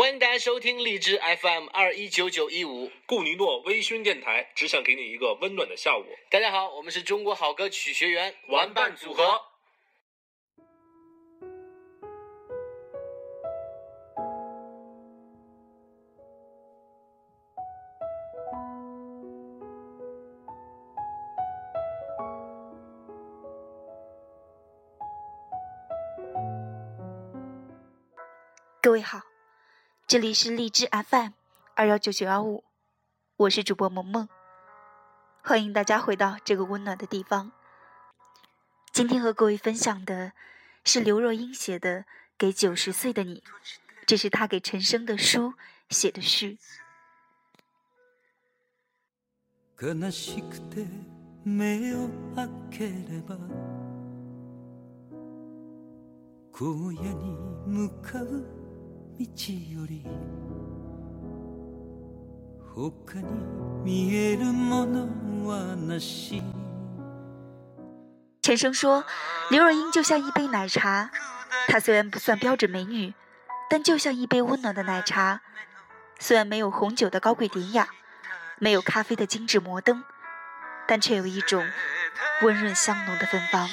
欢迎大家收听荔枝 FM 二一九九一五。顾尼诺微醺电台只想给你一个温暖的下午。大家好，我们是中国好歌曲学员玩伴组合。各位好，这里是荔枝 FM 二幺九九幺五，我是主播萌萌，欢迎大家回到这个温暖的地方。今天和各位分享的是刘若英写的《给九十岁的你》，这是她给陈升的书写的序。陈升说：“刘若英就像一杯奶茶，她虽然不算标准美女，但就像一杯温暖的奶茶。虽然没有红酒的高贵典雅，没有咖啡的精致摩登，但却有一种温润香浓的芬芳。”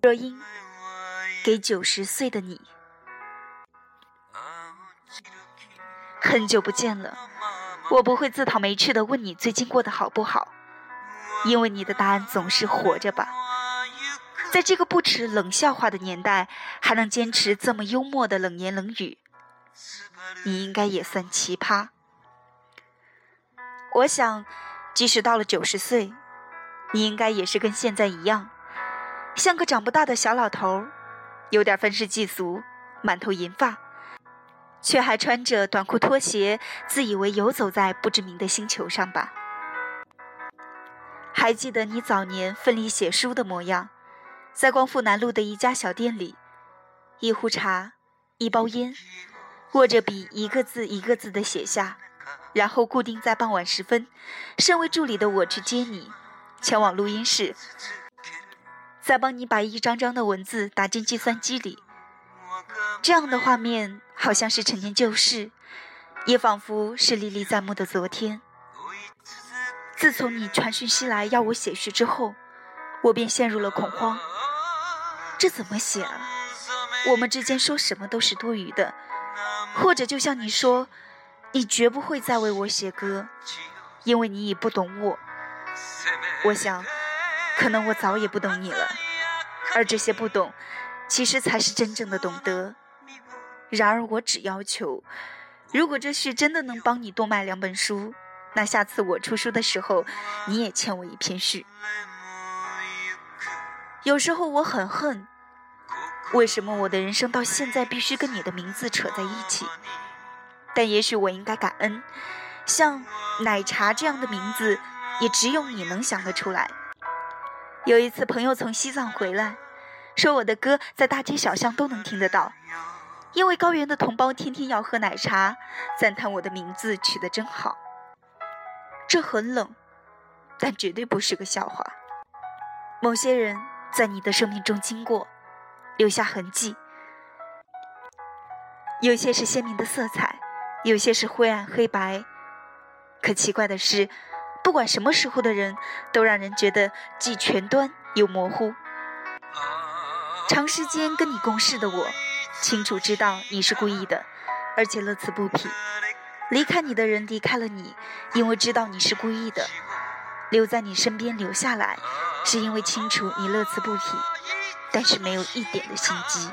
若英，给九十岁的你，很久不见了。我不会自讨没趣的问你最近过得好不好，因为你的答案总是活着吧。在这个不耻冷笑话的年代，还能坚持这么幽默的冷言冷语，你应该也算奇葩。我想，即使到了九十岁，你应该也是跟现在一样，像个长不大的小老头，有点愤世嫉俗，满头银发，却还穿着短裤拖鞋，自以为游走在不知名的星球上吧。还记得你早年奋力写书的模样，在光复南路的一家小店里，一壶茶，一包烟，握着笔，一个字一个字的写下。然后固定在傍晚时分，身为助理的我去接你，前往录音室，再帮你把一张张的文字打进计算机里。这样的画面好像是陈年旧事，也仿佛是历历在目的昨天。自从你传讯息来要我写序之后，我便陷入了恐慌。这怎么写啊？我们之间说什么都是多余的，或者就像你说。你绝不会再为我写歌，因为你已不懂我。我想，可能我早也不懂你了。而这些不懂，其实才是真正的懂得。然而，我只要求，如果这序真的能帮你多卖两本书，那下次我出书的时候，你也欠我一篇序。有时候我很恨，为什么我的人生到现在必须跟你的名字扯在一起？但也许我应该感恩，像奶茶这样的名字，也只有你能想得出来。有一次，朋友从西藏回来，说我的歌在大街小巷都能听得到，因为高原的同胞天天要喝奶茶，赞叹我的名字取得真好。这很冷，但绝对不是个笑话。某些人在你的生命中经过，留下痕迹，有些是鲜明的色彩。有些是灰暗黑白，可奇怪的是，不管什么时候的人，都让人觉得既全端又模糊。长时间跟你共事的我，清楚知道你是故意的，而且乐此不疲。离开你的人离开了你，因为知道你是故意的；留在你身边留下来，是因为清楚你乐此不疲，但是没有一点的心机。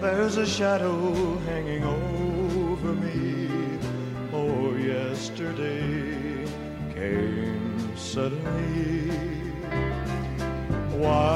there's a shadow hanging over me. Oh, yesterday came suddenly. Why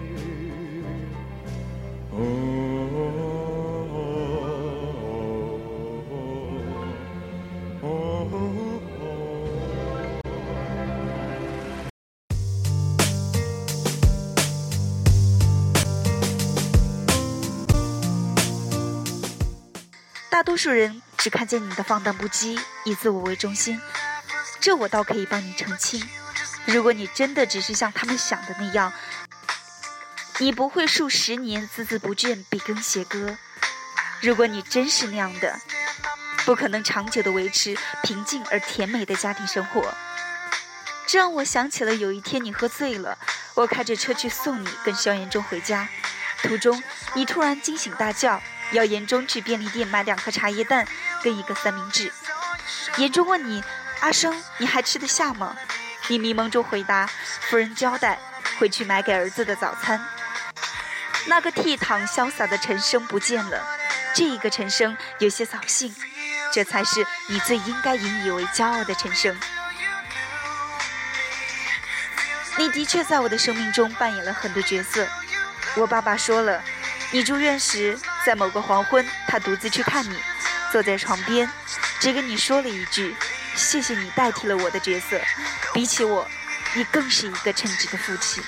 大多数人只看见你的放荡不羁，以自我为中心，这我倒可以帮你澄清。如果你真的只是像他们想的那样，你不会数十年孜孜不倦笔耕写歌。如果你真是那样的，不可能长久的维持平静而甜美的家庭生活。这让我想起了有一天你喝醉了，我开着车去送你跟萧炎中回家，途中你突然惊醒大叫，要严中去便利店买两颗茶叶蛋跟一个三明治。严中问你：“阿生，你还吃得下吗？”你迷蒙中回答：“夫人交代，回去买给儿子的早餐。”那个倜傥潇洒的陈生不见了，这一个陈生有些扫兴，这才是你最应该引以为骄傲的陈生。你的确在我的生命中扮演了很多角色。我爸爸说了，你住院时，在某个黄昏，他独自去看你，坐在床边，只跟你说了一句：“谢谢你代替了我的角色，比起我，你更是一个称职的父亲。”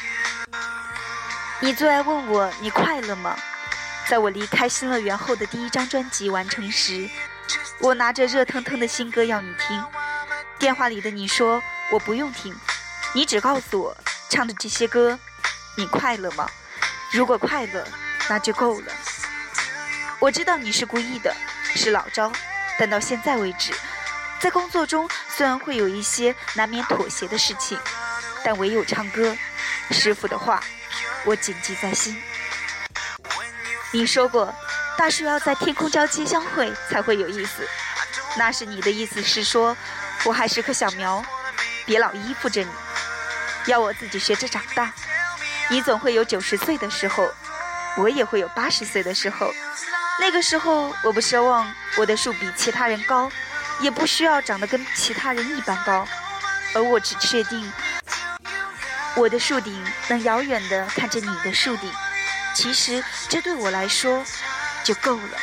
你最爱问我你快乐吗？在我离开新乐园后的第一张专辑完成时，我拿着热腾腾的新歌要你听，电话里的你说我不用听，你只告诉我唱的这些歌，你快乐吗？如果快乐，那就够了。我知道你是故意的，是老招，但到现在为止，在工作中虽然会有一些难免妥协的事情，但唯有唱歌，师傅的话。我谨记在心。你说过，大树要在天空交接相会才会有意思。那是你的意思是说，我还是棵小苗，别老依附着你，要我自己学着长大。你总会有九十岁的时候，我也会有八十岁的时候。那个时候，我不奢望我的树比其他人高，也不需要长得跟其他人一般高，而我只确定。我的树顶能遥远地看着你的树顶，其实这对我来说就够了。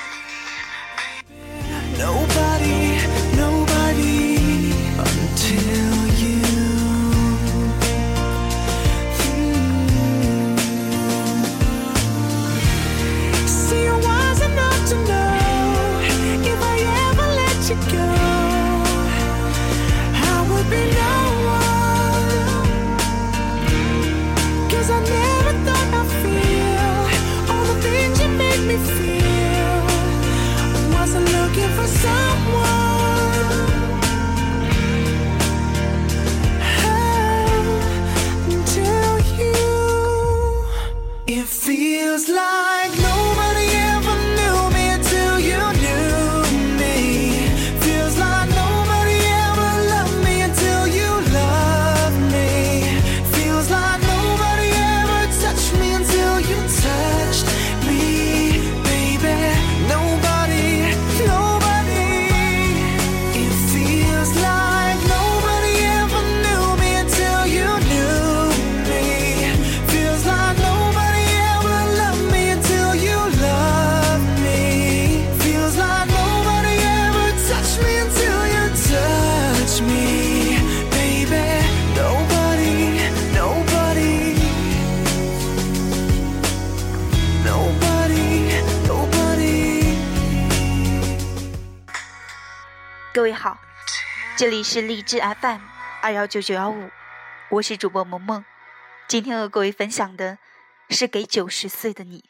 各位好，这里是荔枝 FM 二幺九九幺五，我是主播萌萌。今天和各位分享的是给九十岁的你。